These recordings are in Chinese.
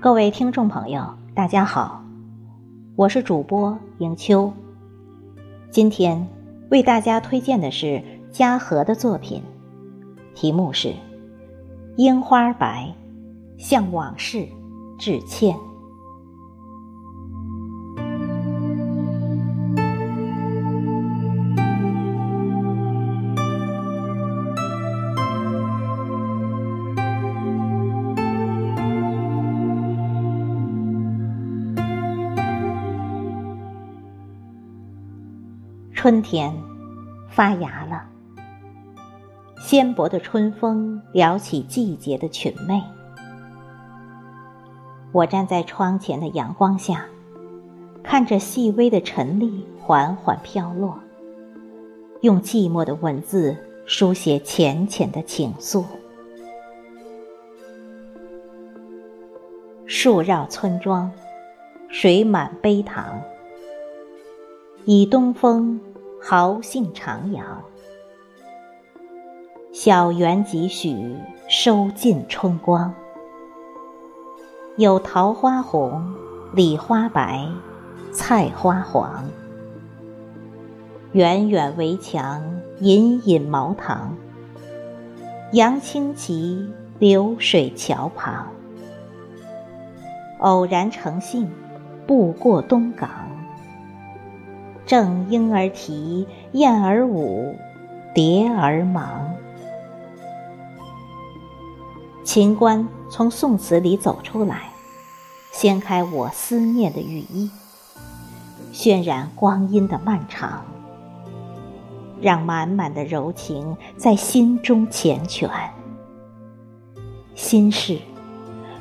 各位听众朋友，大家好，我是主播迎秋。今天为大家推荐的是嘉禾的作品，题目是《樱花白》，向往事致歉。春天发芽了，纤薄的春风撩起季节的裙袂。我站在窗前的阳光下，看着细微的尘粒缓缓飘落，用寂寞的文字书写浅浅的情愫。树绕村庄，水满陂塘，以东风。豪兴徜徉，小园几许收尽春光。有桃花红，李花白，菜花黄。远远围墙，隐隐茅堂。杨青旗，流水桥旁。偶然乘兴，步过东港。正莺儿啼，燕儿舞，蝶儿忙。秦观从宋词里走出来，掀开我思念的羽衣，渲染光阴的漫长，让满满的柔情在心中缱绻。心事，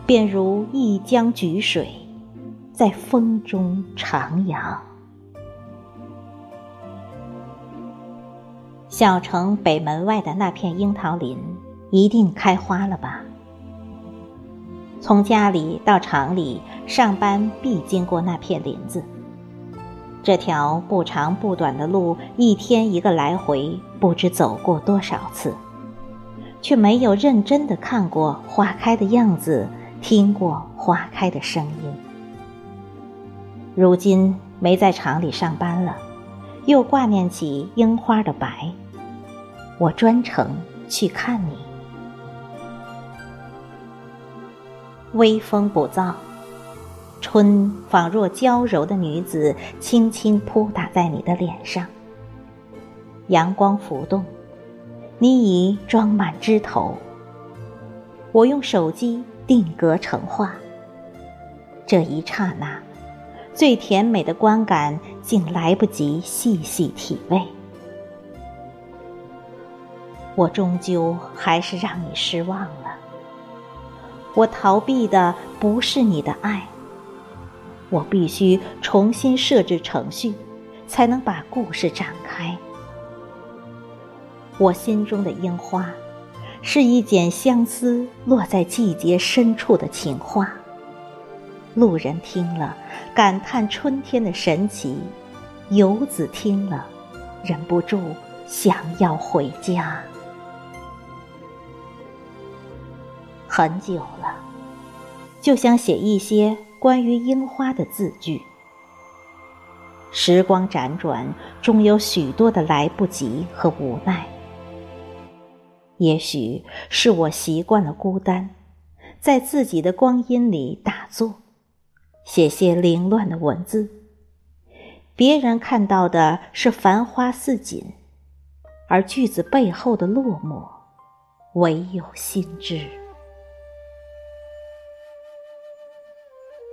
便如一江菊水，在风中徜徉。小城北门外的那片樱桃林，一定开花了吧？从家里到厂里上班，必经过那片林子。这条不长不短的路，一天一个来回，不知走过多少次，却没有认真的看过花开的样子，听过花开的声音。如今没在厂里上班了，又挂念起樱花的白。我专程去看你，微风不燥，春仿若娇柔的女子，轻轻扑打在你的脸上。阳光浮动，你已装满枝头。我用手机定格成画，这一刹那，最甜美的观感，竟来不及细细体味。我终究还是让你失望了。我逃避的不是你的爱，我必须重新设置程序，才能把故事展开。我心中的樱花，是一剪相思落在季节深处的情话。路人听了感叹春天的神奇，游子听了忍不住想要回家。很久了，就想写一些关于樱花的字句。时光辗转，终有许多的来不及和无奈。也许是我习惯了孤单，在自己的光阴里打坐，写些凌乱的文字。别人看到的是繁花似锦，而句子背后的落寞，唯有心知。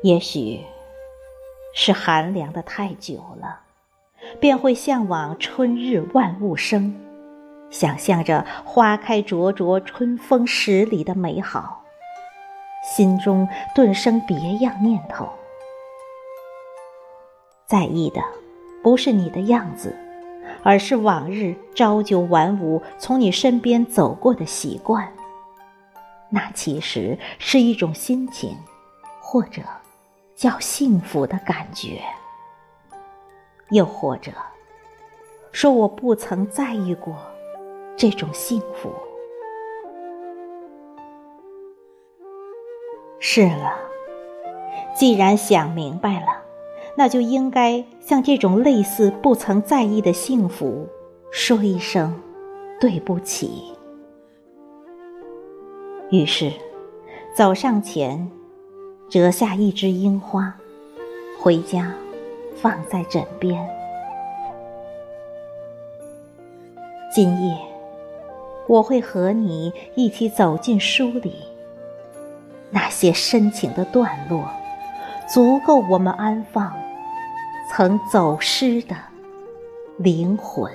也许是寒凉的太久了，便会向往春日万物生，想象着花开灼灼、春风十里的美好，心中顿生别样念头。在意的不是你的样子，而是往日朝九晚五从你身边走过的习惯。那其实是一种心情，或者。叫幸福的感觉，又或者说我不曾在意过这种幸福。是了，既然想明白了，那就应该向这种类似不曾在意的幸福说一声对不起。于是，走上前，折下一枝樱花，回家放在枕边。今夜，我会和你一起走进书里，那些深情的段落，足够我们安放曾走失的灵魂。